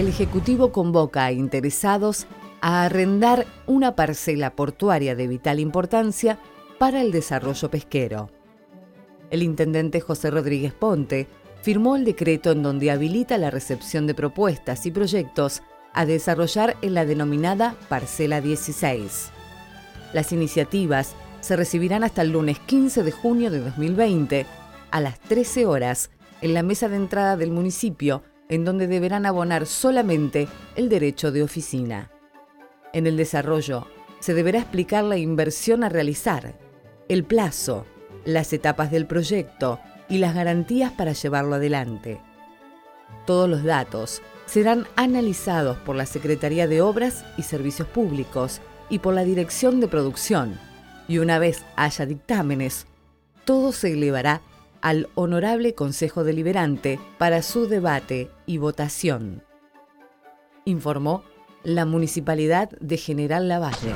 el Ejecutivo convoca a interesados a arrendar una parcela portuaria de vital importancia para el desarrollo pesquero. El intendente José Rodríguez Ponte firmó el decreto en donde habilita la recepción de propuestas y proyectos a desarrollar en la denominada Parcela 16. Las iniciativas se recibirán hasta el lunes 15 de junio de 2020 a las 13 horas en la mesa de entrada del municipio, en donde deberán abonar solamente el derecho de oficina. En el desarrollo se deberá explicar la inversión a realizar, el plazo, las etapas del proyecto y las garantías para llevarlo adelante. Todos los datos serán analizados por la Secretaría de Obras y Servicios Públicos y por la Dirección de Producción, y una vez haya dictámenes, todo se elevará al Honorable Consejo Deliberante para su debate y votación. Informó la Municipalidad de General Lavalle.